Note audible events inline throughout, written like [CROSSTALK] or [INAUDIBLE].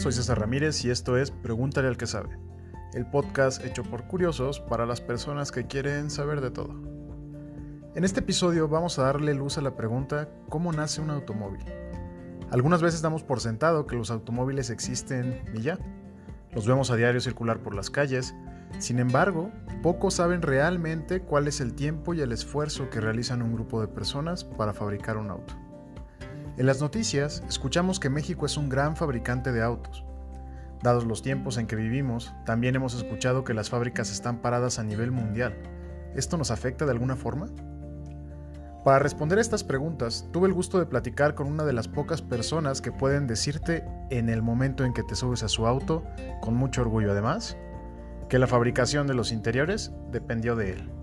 soy César Ramírez y esto es Pregúntale al que sabe, el podcast hecho por curiosos para las personas que quieren saber de todo. En este episodio vamos a darle luz a la pregunta ¿cómo nace un automóvil? Algunas veces damos por sentado que los automóviles existen y ya. Los vemos a diario circular por las calles, sin embargo, pocos saben realmente cuál es el tiempo y el esfuerzo que realizan un grupo de personas para fabricar un auto. En las noticias escuchamos que México es un gran fabricante de autos. Dados los tiempos en que vivimos, también hemos escuchado que las fábricas están paradas a nivel mundial. ¿Esto nos afecta de alguna forma? Para responder a estas preguntas, tuve el gusto de platicar con una de las pocas personas que pueden decirte en el momento en que te subes a su auto, con mucho orgullo además, que la fabricación de los interiores dependió de él.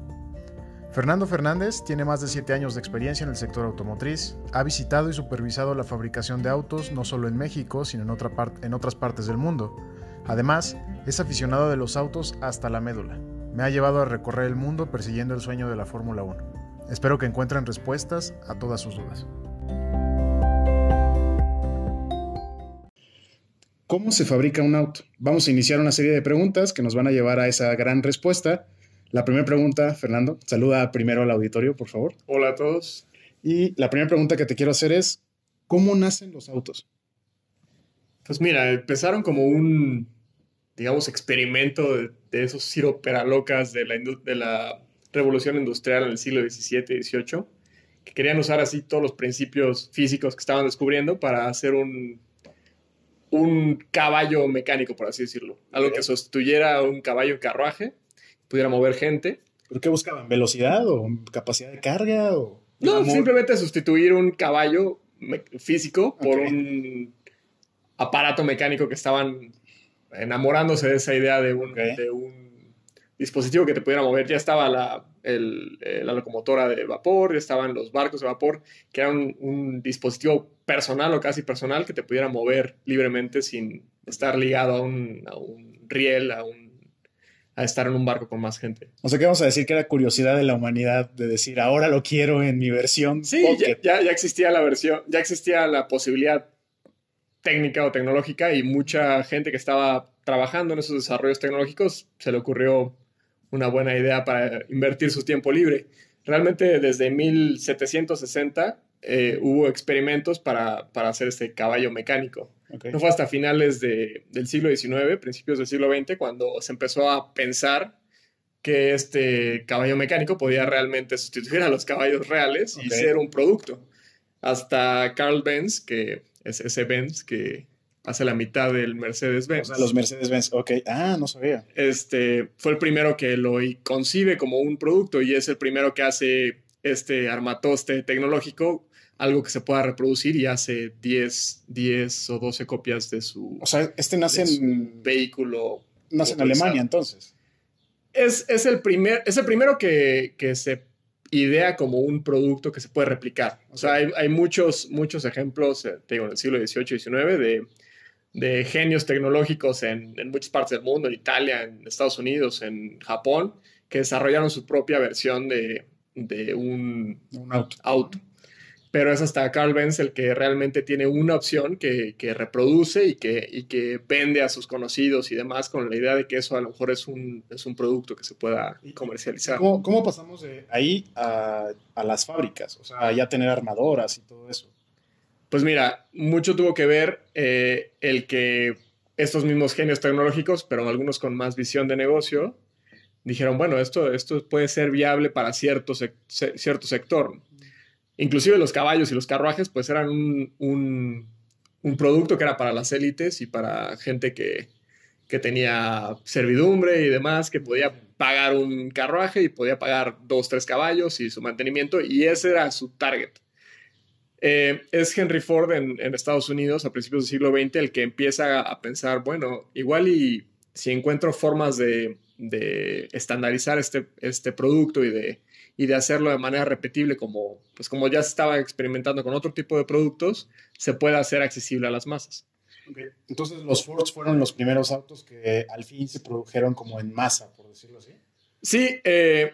Fernando Fernández tiene más de 7 años de experiencia en el sector automotriz, ha visitado y supervisado la fabricación de autos no solo en México, sino en, en otras partes del mundo. Además, es aficionado de los autos hasta la médula. Me ha llevado a recorrer el mundo persiguiendo el sueño de la Fórmula 1. Espero que encuentren respuestas a todas sus dudas. ¿Cómo se fabrica un auto? Vamos a iniciar una serie de preguntas que nos van a llevar a esa gran respuesta la primera pregunta, Fernando, saluda primero al auditorio, por favor. Hola a todos. Y la primera pregunta que te quiero hacer es, ¿cómo nacen los autos? Pues mira, empezaron como un, digamos, experimento de, esos ciroperalocas de la, de la revolución industrial en el siglo XVII y XVIII, que querían usar así todos los principios físicos que estaban descubriendo para hacer un, un caballo mecánico, por así decirlo. Algo que sustituyera a un caballo carruaje pudiera mover gente. ¿Pero qué buscaban? ¿Velocidad o capacidad de carga? O no, simplemente sustituir un caballo físico por un aparato mecánico que estaban enamorándose de esa idea de un, de un dispositivo que te pudiera mover. Ya estaba la, el, eh, la locomotora de vapor, ya estaban los barcos de vapor, que era un, un, dispositivo personal o casi personal que te pudiera mover libremente sin estar ligado a un, a un riel, a un a estar en un barco con más gente. O sea, que vamos a decir que era curiosidad de la humanidad de decir, ahora lo quiero en mi versión. Sí, ya, ya, existía la versión, ya existía la posibilidad técnica o tecnológica y mucha gente que estaba trabajando en esos desarrollos tecnológicos se le ocurrió una buena idea para invertir su tiempo libre. Realmente desde 1760 eh, hubo experimentos para, para hacer este caballo mecánico. No fue hasta finales del siglo XIX, principios del siglo XX, cuando se empezó a pensar que este caballo mecánico podía realmente sustituir a los caballos reales y ser un producto. Hasta Carl Benz, que es ese Benz que hace la mitad del Mercedes-Benz. O sea, los Mercedes-Benz, ok. Ah, no sabía. Este, fue el primero que lo concibe como un producto y es el primero que hace este armatoste tecnológico algo que se pueda reproducir y hace 10, 10 o 12 copias de su. O sea, este nace en. Vehículo. Nace en Alemania, entonces. Es, es, el primer, es el primero que, que, se idea como un producto que se puede replicar. O sea, hay, hay muchos, muchos ejemplos, eh, digo, en el siglo XVIII y XIX de, de genios tecnológicos en, en, muchas partes del mundo, en Italia, en Estados Unidos, en Japón, que desarrollaron su propia versión de, de un, un auto. auto pero es hasta Carl Benz el que realmente tiene una opción que, que reproduce y que, y que vende a sus conocidos y demás con la idea de que eso a lo mejor es un, es un producto que se pueda comercializar. ¿Cómo, cómo pasamos de ahí a, a, las fábricas? O sea, ya tener armadoras y todo eso. Pues mira, mucho tuvo que ver eh, el que estos mismos genios tecnológicos, pero algunos con más visión de negocio, dijeron, bueno, esto, esto puede ser viable para cierto, cierto sector inclusive los caballos y los carruajes, pues eran un, producto que era para las élites y para gente que, tenía servidumbre y demás, que podía pagar un carruaje y podía pagar dos, tres caballos y su mantenimiento, y ese era su target. Eh, es Henry Ford en, Estados Unidos a principios del siglo XX el que empieza a pensar, bueno, igual y si encuentro formas de, de estandarizar este, este producto y de y de hacerlo de manera repetible como, pues como ya se estaba experimentando con otro tipo de productos, se puede hacer accesible a las masas. Entonces los Fords fueron los primeros autos que al fin se produjeron como en masa, por decirlo así. Sí, eh,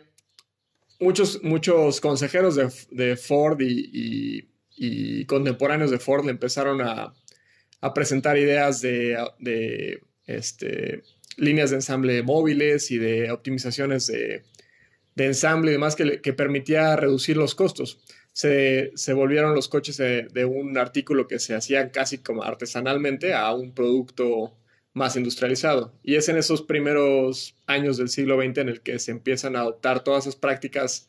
muchos, muchos consejeros de, de Ford y, y, contemporáneos de Ford le empezaron a, a presentar ideas de, de este, líneas de ensamble móviles y de optimizaciones de, de ensamble y demás que, que, permitía reducir los costos. Se, se volvieron los coches de, de, un artículo que se hacía casi como artesanalmente a un producto más industrializado. Y es en esos primeros años del siglo XX en el que se empiezan a adoptar todas esas prácticas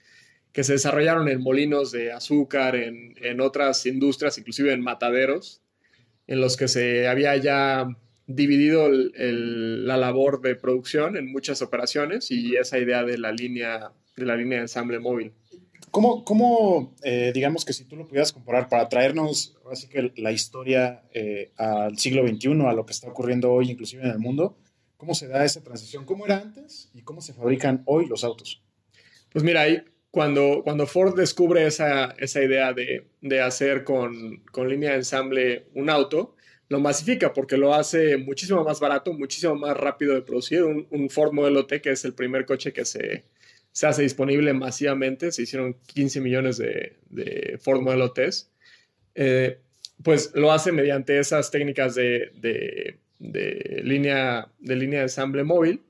que se desarrollaron en molinos de azúcar, en, en otras industrias, inclusive en mataderos, en los que se había ya dividido el, el, la labor de producción en muchas operaciones y esa idea de la línea de, la línea de ensamble móvil. ¿Cómo, cómo eh, digamos que si tú lo pudieras comparar para traernos así que la historia eh, al siglo XXI, a lo que está ocurriendo hoy, inclusive en el mundo, cómo se da esa transición? ¿Cómo era antes y cómo se fabrican hoy los autos? Pues mira, ahí cuando, cuando Ford descubre esa, esa idea de, de hacer con, con línea de ensamble un auto, lo masifica porque lo hace muchísimo más barato, muchísimo más rápido de producir. Un, un Ford Modelo T, que es el primer coche que se, se hace disponible masivamente, se hicieron 15 millones de, de Ford Modelo T, eh, pues lo hace mediante esas técnicas de, de, de, línea, de línea de ensamble móvil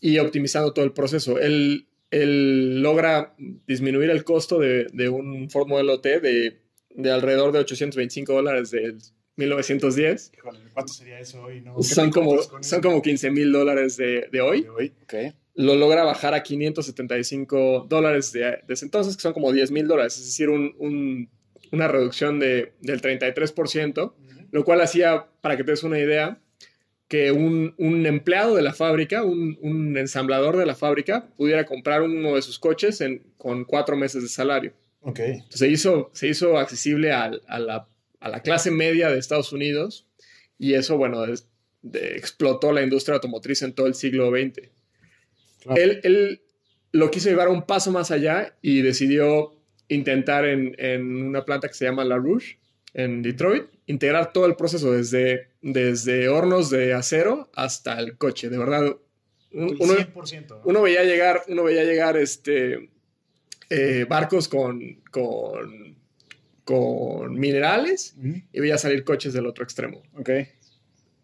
y optimizando todo el proceso. Él, él logra disminuir el costo de, un Ford Modelo T de alrededor de 825 dólares del 1910. Híjole, ¿cuánto sería eso hoy? No? Son, como, son como 15 mil dólares de, de, hoy. De hoy, ok. Lo logra bajar a 575 dólares de, ese entonces, que son como 10 mil dólares, es decir, un, un, una reducción de, del 33%, uh -huh. lo cual hacía, para que te des una idea, que un, un empleado de la fábrica, un, un, ensamblador de la fábrica, pudiera comprar uno de sus coches en, con cuatro meses de salario. Ok. Entonces, se hizo, se hizo accesible a, a la a la clase media de Estados Unidos y eso, bueno, de, explotó la industria automotriz en todo el siglo XX. Claro. Él, él, lo quiso llevar un paso más allá y decidió intentar en, en, una planta que se llama La Rouge, en Detroit, integrar todo el proceso desde, desde hornos de acero hasta el coche, de verdad. Uno, 100%. uno veía llegar, uno veía llegar este, eh, barcos con, con con minerales uh -huh. y veía salir coches del otro extremo. Okay.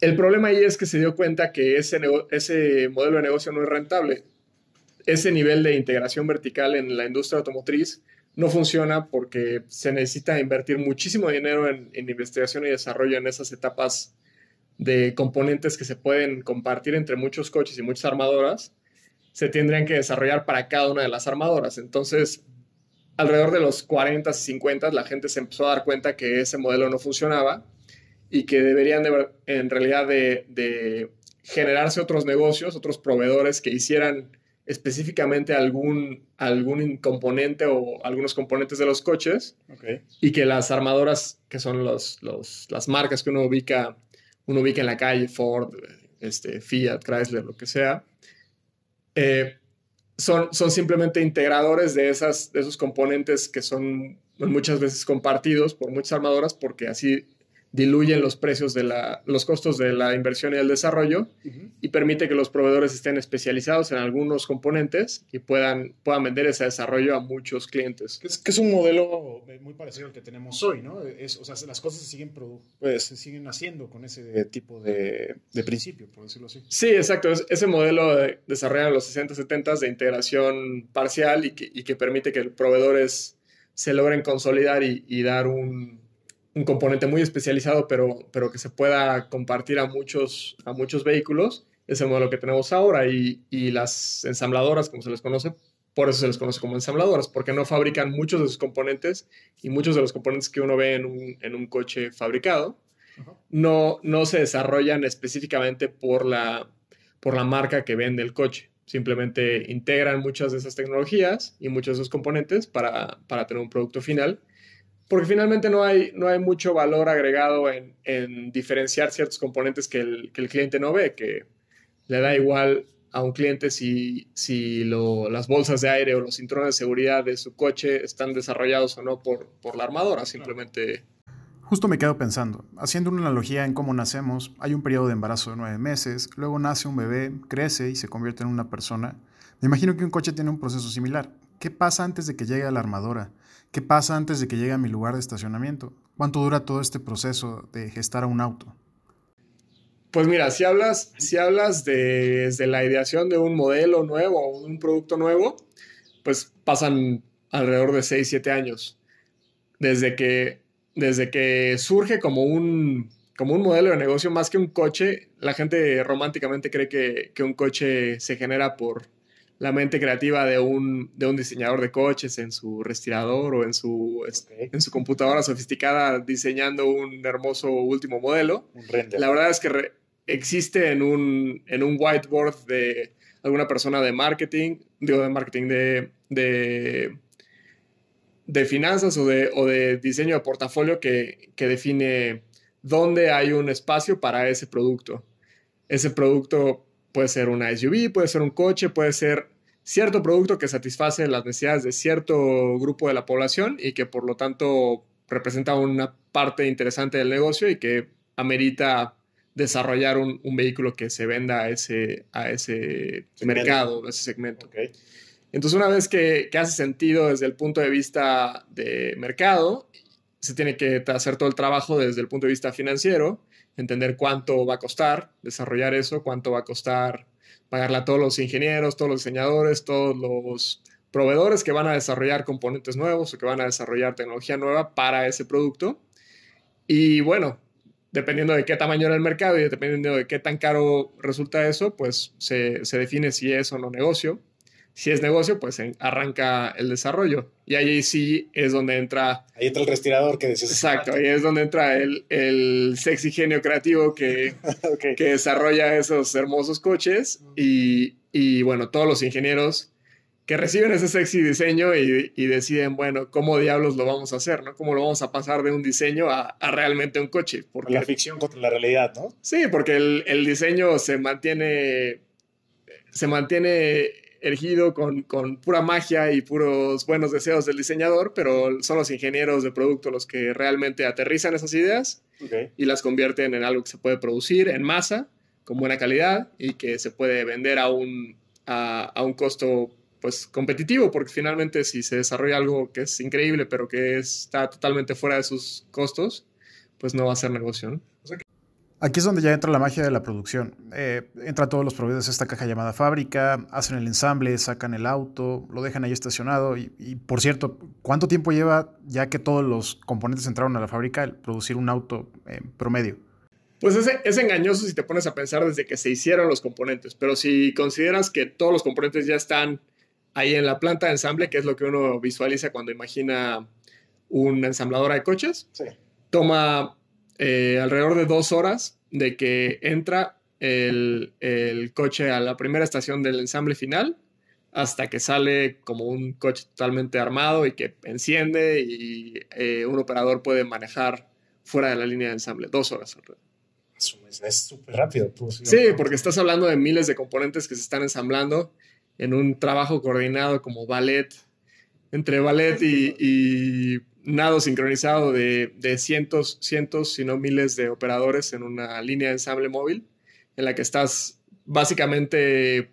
El problema ahí es que se dio cuenta que ese, ese modelo de negocio no es rentable. Ese nivel de integración vertical en la industria automotriz no funciona porque se necesita invertir muchísimo dinero en, en investigación y desarrollo en esas etapas de componentes que se pueden compartir entre muchos coches y muchas armadoras, se tendrían que desarrollar para cada una de las armadoras. Entonces, alrededor de los 40 y 50 la gente se empezó a dar cuenta que ese modelo no funcionaba y que deberían de, en realidad de, de, generarse otros negocios, otros proveedores que hicieran específicamente algún, algún componente o algunos componentes de los coches okay. y que las armadoras, que son los, los, las marcas que uno ubica, uno ubica en la calle, Ford, este, Fiat, Chrysler, lo que sea, eh, son, son simplemente integradores de, esas, de esos componentes que son muchas veces compartidos por muchas armadoras porque así diluyen los precios de la, los costos de la inversión y el desarrollo uh -huh. y permite que los proveedores estén especializados en algunos componentes y puedan, puedan vender ese desarrollo a muchos clientes. Que es, que es un modelo muy parecido al que tenemos hoy, ¿no? Es, o sea, las cosas se siguen, pues, se siguen haciendo con ese tipo de, de, principio, por decirlo así. Sí, exacto. Es, ese modelo de, desarrollado en los 60, 70 de integración parcial y que, y que permite que los proveedores se logren consolidar y, y dar un un componente muy especializado, pero, pero que se pueda compartir a muchos, a muchos vehículos, es el modelo que tenemos ahora. Y, y, las ensambladoras, como se les conoce, por eso se les conoce como ensambladoras, porque no fabrican muchos de sus componentes y muchos de los componentes que uno ve en un, en un coche fabricado uh -huh. no, no se desarrollan específicamente por la, por la marca que vende el coche. Simplemente integran muchas de esas tecnologías y muchos de esos componentes para, para tener un producto final porque finalmente no hay, no hay mucho valor agregado en, en diferenciar ciertos componentes que el, que el, cliente no ve, que le da igual a un cliente si, si las bolsas de aire o los cinturones de seguridad de su coche están desarrollados o no por, por la armadora, simplemente... Justo me quedo pensando, haciendo una analogía en cómo nacemos, hay un periodo de embarazo de nueve meses, luego nace un bebé, crece y se convierte en una persona. Me imagino que un coche tiene un proceso similar. ¿Qué pasa antes de que llegue a la armadora? ¿Qué pasa antes de que llegue a mi lugar de estacionamiento? ¿Cuánto dura todo este proceso de gestar a un auto? Pues mira, si hablas, si hablas de, desde la ideación de un modelo nuevo o un producto nuevo, pues pasan alrededor de 6, 7 años. Desde que, desde que surge como un, como un modelo de negocio más que un coche, la gente románticamente cree que, que un coche se genera por la mente creativa de un, de un diseñador de coches en su respirador o en su, en su computadora sofisticada diseñando un hermoso último modelo. la verdad es que existe en un, en un whiteboard de alguna persona de marketing, digo de marketing, de, de, de finanzas o de, o de, diseño de portafolio que, que define dónde hay un espacio para ese producto. Ese producto puede ser una SUV, puede ser un coche, puede ser cierto producto que satisface las necesidades de cierto grupo de la población y que por lo tanto representa una parte interesante del negocio y que amerita desarrollar un, vehículo que se venda a ese, a ese mercado, a ese segmento. Entonces, una vez que, que, hace sentido desde el punto de vista de mercado, se tiene que hacer todo el trabajo desde el punto de vista financiero, entender cuánto va a costar desarrollar eso, cuánto va a costar pagarle a todos los ingenieros, todos los diseñadores, todos los proveedores que van a desarrollar componentes nuevos o que van a desarrollar tecnología nueva para ese producto. Y bueno, dependiendo de qué tamaño era el mercado y dependiendo de qué tan caro resulta eso, pues se, se define si es o no negocio. Si es negocio, pues arranca el desarrollo. Y ahí sí es donde entra... Ahí entra el respirador que decías. Exacto, ahí es donde entra el, el sexy genio creativo que, [LAUGHS] que desarrolla esos hermosos coches. Y, y bueno, todos los ingenieros que reciben ese sexy diseño y, deciden, bueno, ¿cómo diablos lo vamos a hacer? ¿no? ¿Cómo lo vamos a pasar de un diseño a, realmente un coche? Porque, la ficción contra la realidad, ¿no? Sí, porque el, diseño se mantiene, se mantiene erigido con, pura magia y puros buenos deseos del diseñador, pero son los ingenieros de producto los que realmente aterrizan esas ideas y las convierten en algo que se puede producir en masa, con buena calidad y que se puede vender a un, a, a un costo pues competitivo, porque finalmente si se desarrolla algo que es increíble, pero que está totalmente fuera de sus costos, pues no va a ser negocio. Aquí es donde ya entra la magia de la producción. Eh, entra todos los proveedores a esta caja llamada fábrica, hacen el ensamble, sacan el auto, lo dejan ahí estacionado. Y, por cierto, ¿cuánto tiempo lleva ya que todos los componentes entraron a la fábrica el producir un auto en promedio? Pues es, es engañoso si te pones a pensar desde que se hicieron los componentes, pero si consideras que todos los componentes ya están ahí en la planta de ensamble, que es lo que uno visualiza cuando imagina una ensambladora de coches. Toma eh, alrededor de dos horas de que entra el, coche a la primera estación del ensamble final hasta que sale como un coche totalmente armado y que enciende y eh, un operador puede manejar fuera de la línea de ensamble. Dos horas alrededor. Es súper rápido. Sí, porque estás hablando de miles de componentes que se están ensamblando en un trabajo coordinado como ballet, entre ballet y, nado sincronizado de, cientos, cientos, si no miles de operadores en una línea de ensamble móvil, en la que estás básicamente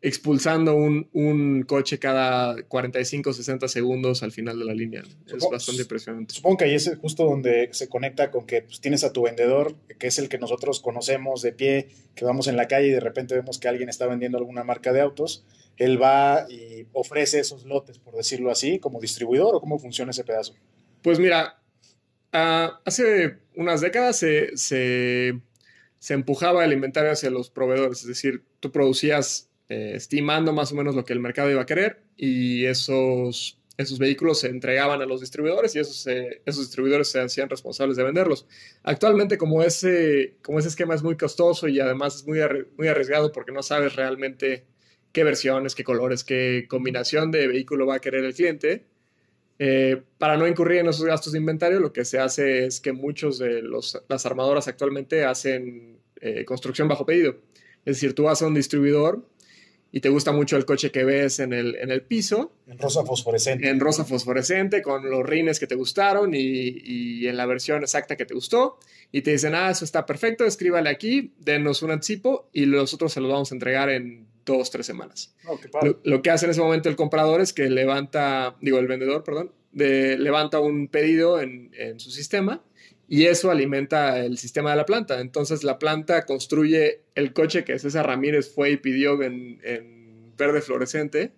expulsando un, coche cada 45 60 segundos al final de la línea. es bastante impresionante. Supongo que ahí es justo donde se conecta con que pues, tienes a tu vendedor, que es el que nosotros conocemos de pie, que vamos en la calle y de repente vemos que alguien está vendiendo alguna marca de autos. Él va y ofrece esos lotes, por decirlo así, como distribuidor o cómo funciona ese pedazo. Pues mira, ah, hace unas décadas se, se, empujaba el inventario hacia los proveedores, es decir, tú producías eh, estimando más o menos lo que el mercado iba a querer y esos, esos vehículos se entregaban a los distribuidores y esos, esos distribuidores se hacían responsables de venderlos. Actualmente como ese, como ese esquema es muy costoso y además es muy, muy arriesgado porque no sabes realmente qué versiones, qué colores, qué combinación de vehículo va a querer el cliente, eh, para no incurrir en esos gastos de inventario, lo que se hace es que muchos de los, las armadoras actualmente hacen eh, construcción bajo pedido. Es decir, tú vas a un distribuidor y te gusta mucho el coche que ves en el, en el piso. En rosa fosforescente. En rosa fosforescente, con los rines que te gustaron y, y, en la versión exacta que te gustó. Y te dicen, ah, eso está perfecto, escríbale aquí, denos un anticipo y nosotros se los vamos a entregar en dos, tres semanas. Oh, lo, lo, que hace en ese momento el comprador es que levanta, digo, el vendedor, perdón, de, levanta un pedido en, en, su sistema y eso alimenta el sistema de la planta. Entonces la planta construye el coche que César Ramírez fue y pidió en, en verde fluorescente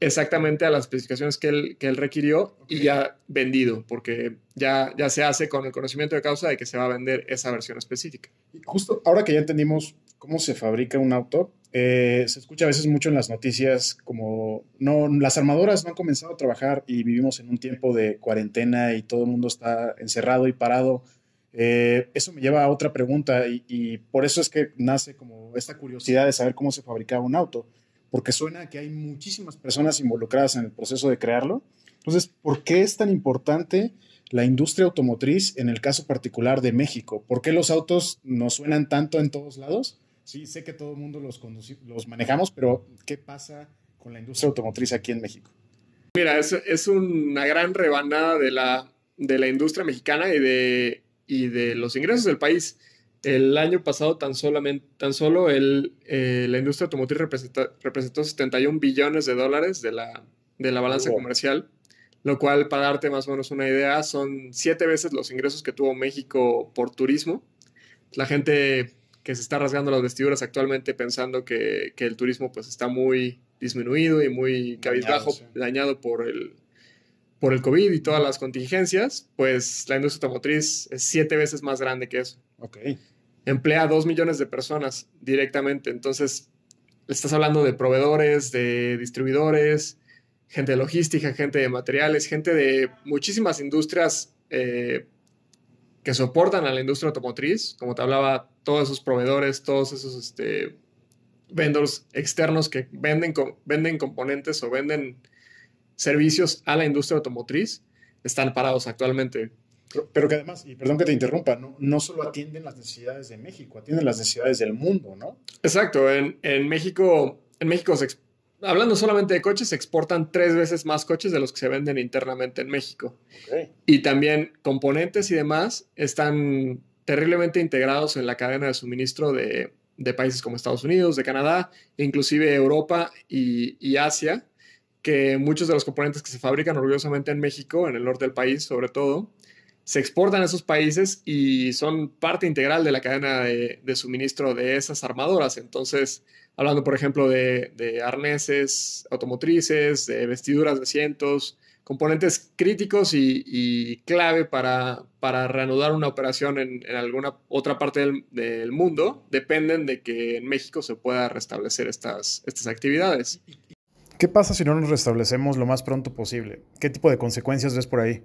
exactamente a las especificaciones que él, que él requirió y ya vendido, porque ya, ya se hace con el conocimiento de causa de que se va a vender esa versión específica. Y justo ahora que ya entendimos cómo se fabrica un auto, eh, se escucha a veces mucho en las noticias como no, las armadoras no han comenzado a trabajar y vivimos en un tiempo de cuarentena y todo el mundo está encerrado y parado. Eh, eso me lleva a otra pregunta y, y por eso es que nace como esta curiosidad de saber cómo se fabricaba un auto porque suena que hay muchísimas personas involucradas en el proceso de crearlo. Entonces, ¿por qué es tan importante la industria automotriz en el caso particular de México? ¿Por qué los autos no suenan tanto en todos lados? Sí, sé que todo el mundo los, los manejamos, pero ¿qué pasa con la industria automotriz aquí en México? Mira, es, es una gran rebanada de la, de la industria mexicana y de, y de los ingresos del país. El año pasado tan, solamente, tan solo el, eh, la industria automotriz representó 71 billones de dólares de la, de la balanza comercial, lo cual, para darte más o menos una idea, son siete veces los ingresos que tuvo México por turismo. La gente que se está rasgando las vestiduras actualmente pensando que, que el turismo pues está muy disminuido y muy cabizbajo, dañado, dañado por el, por el COVID y todas las contingencias, pues la industria automotriz es siete veces más grande que eso. Ok emplea a dos millones de personas directamente. Entonces, estás hablando de proveedores, de distribuidores, gente de logística, gente de materiales, gente de muchísimas industrias eh, que soportan a la industria automotriz. Como te hablaba, todos esos proveedores, todos esos este, vendors externos que venden, venden componentes o venden servicios a la industria automotriz están parados actualmente. Pero, que además, y perdón que te interrumpa, no, no solo atienden las necesidades de México, atienden las necesidades del mundo, ¿no? Exacto. En, en México, en México hablando solamente de coches, se exportan tres veces más coches de los que se venden internamente en México. Okay. Y también componentes y demás están terriblemente integrados en la cadena de suministro de, de países como Estados Unidos, de Canadá, inclusive Europa y, y, Asia, que muchos de los componentes que se fabrican orgullosamente en México, en el norte del país sobre todo, se exportan a esos países y son parte integral de la cadena de, suministro de esas armadoras. Entonces, hablando, por ejemplo, de, arneses automotrices, de vestiduras de asientos, componentes críticos y, clave para, para, reanudar una operación en, alguna otra parte del, del, mundo, dependen de que en México se pueda restablecer estas, estas actividades. ¿Qué pasa si no nos restablecemos lo más pronto posible? ¿Qué tipo de consecuencias ves por ahí?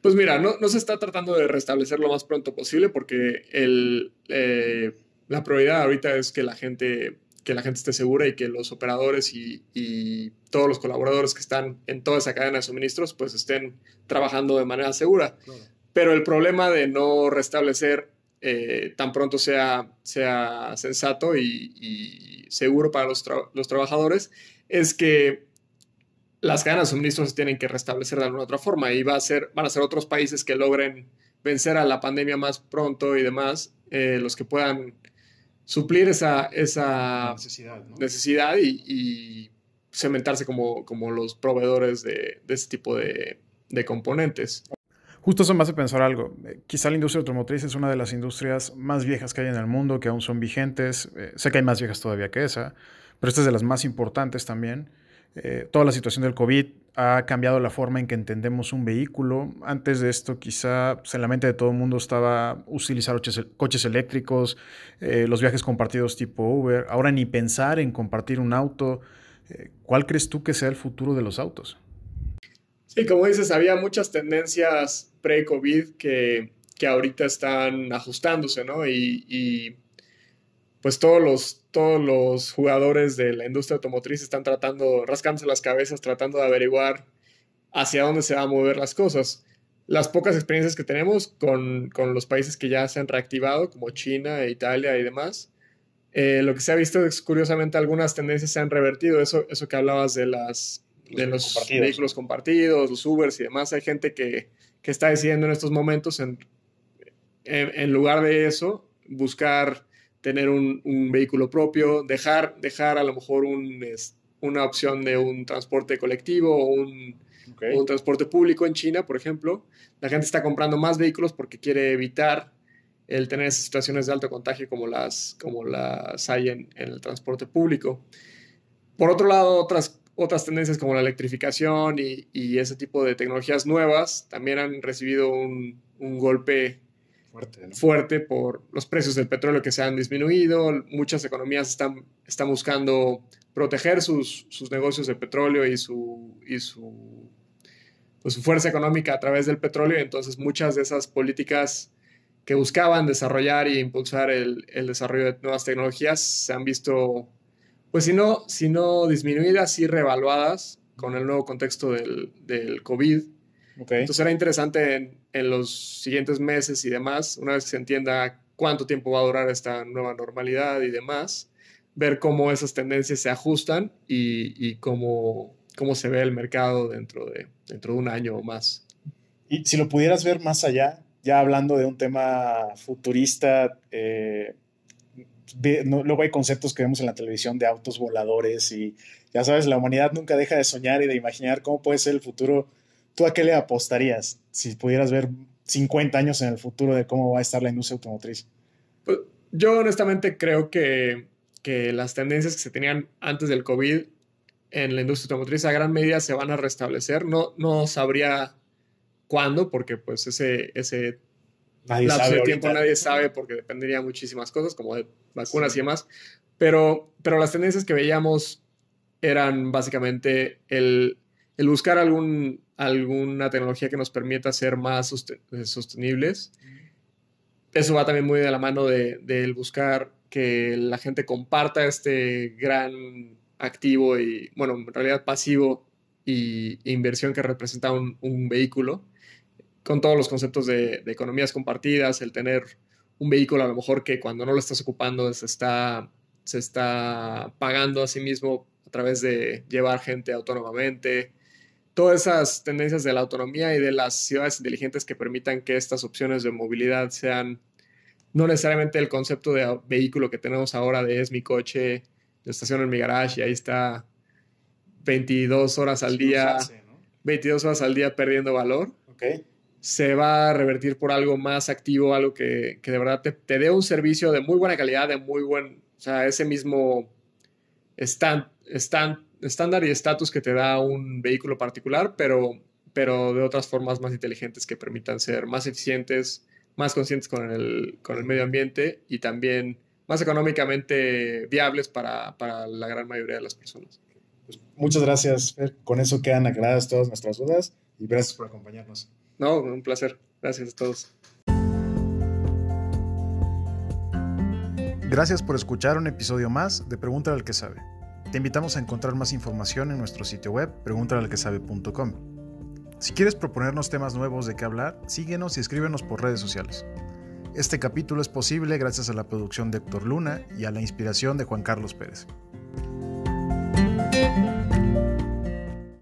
Pues mira, no, no, se está tratando de restablecer lo más pronto posible porque el, eh, la prioridad ahorita es que la gente que la gente esté segura y que los operadores y, y, todos los colaboradores que están en toda esa cadena de suministros pues estén trabajando de manera segura. Claro. Pero el problema de no restablecer eh, tan pronto sea, sea sensato y, y seguro para los, tra los trabajadores es que las cadenas de suministro se tienen que restablecer de alguna otra forma y va a ser, van a ser otros países que logren vencer a la pandemia más pronto y demás, eh, los que puedan suplir esa, esa necesidad, ¿no? necesidad y, y, cementarse como, como los proveedores de, de ese tipo de, de, componentes. Justo eso me hace pensar algo. Eh, quizá la industria automotriz es una de las industrias más viejas que hay en el mundo, que aún son vigentes. Eh, sé que hay más viejas todavía que esa, pero esta es de las más importantes también. Eh, toda la situación del COVID ha cambiado la forma en que entendemos un vehículo. Antes de esto, quizá pues, en la mente de todo el mundo estaba utilizar coches, eléctricos, eh, los viajes compartidos tipo Uber. Ahora ni pensar en compartir un auto. Eh, ¿Cuál crees tú que sea el futuro de los autos? Sí, como dices, había muchas tendencias pre-COVID que, que ahorita están ajustándose, ¿no? Y pues todos los, todos los jugadores de la industria automotriz están tratando, rascándose las cabezas, tratando de averiguar hacia dónde se van a mover las cosas. Las pocas experiencias que tenemos con, con los países que ya se han reactivado, como China, Italia y demás, eh, lo que se ha visto es curiosamente algunas tendencias se han revertido. Eso, eso que hablabas de, las, de los compartidos. vehículos compartidos, los Ubers y demás, hay gente que, que está decidiendo en estos momentos, en, en, en lugar de eso, buscar tener un, un, vehículo propio, dejar, dejar a lo mejor un, una opción de un transporte colectivo o un, o un transporte público en China, por ejemplo. La gente está comprando más vehículos porque quiere evitar el tener esas situaciones de alto contagio como las, como las hay en, el transporte público. Por otro lado, otras, otras tendencias como la electrificación y, y ese tipo de tecnologías nuevas también han recibido un, un golpe fuerte, fuerte, por los precios del petróleo que se han disminuido. Muchas economías están, están buscando proteger sus, sus negocios de petróleo y su, y su, pues, su fuerza económica a través del petróleo. Entonces muchas de esas políticas que buscaban desarrollar e impulsar el, el, desarrollo de nuevas tecnologías se han visto, pues si no, si no disminuidas, y reevaluadas con el nuevo contexto del, del COVID. Entonces era interesante en, en, los siguientes meses y demás, una vez que se entienda cuánto tiempo va a durar esta nueva normalidad y demás, ver cómo esas tendencias se ajustan y, y cómo, cómo se ve el mercado dentro de, dentro de un año o más. Y si lo pudieras ver más allá, ya hablando de un tema futurista, eh, luego hay conceptos que vemos en la televisión de autos voladores y ya sabes, la humanidad nunca deja de soñar y de imaginar cómo puede ser el futuro. ¿Tú a qué le apostarías si pudieras ver 50 años en el futuro de cómo va a estar la industria automotriz? Pues, yo honestamente creo que, que las tendencias que se tenían antes del COVID en la industria automotriz a gran medida se van a restablecer. No, no sabría cuándo, porque pues ese, ese lapso de tiempo nadie sabe porque dependería muchísimas cosas, como de vacunas y demás. Pero, pero las tendencias que veíamos eran básicamente el, el buscar algún, alguna tecnología que nos permita ser más sostenibles. Eso va también muy de la mano del de, buscar que la gente comparta este gran activo y, bueno, en realidad pasivo y inversión que representa un, un vehículo con todos los conceptos de, economías compartidas, el tener un vehículo a lo mejor que cuando no lo estás ocupando se está, se está pagando a sí mismo a través de llevar gente autónomamente. Todas esas tendencias de la autonomía y de las ciudades inteligentes que permitan que estas opciones de movilidad sean no necesariamente el concepto de vehículo que tenemos ahora de es mi coche, lo estaciono en mi garage y ahí está 22 horas al día, 22 horas al día perdiendo valor. Okay se va a revertir por algo más activo, algo que, de verdad te, dé un servicio de muy buena calidad, de muy buen, o sea, ese mismo stand, estándar y estatus que te da un vehículo particular, pero, pero de otras formas más inteligentes que permitan ser más eficientes, más conscientes con el, con el medio ambiente y también más económicamente viables para, para la gran mayoría de las personas. Pues muchas gracias, Fer. Con eso quedan aclaradas todas nuestras dudas y gracias por acompañarnos. No, un placer. Gracias a todos. Gracias por escuchar un episodio más de Pregúntale al que sabe. Te invitamos a encontrar más información en nuestro sitio web preguntalalquesabe.com. Si quieres proponernos temas nuevos de qué hablar, síguenos y escríbenos por redes sociales. Este capítulo es posible gracias a la producción de Héctor Luna y a la inspiración de Juan Carlos Pérez.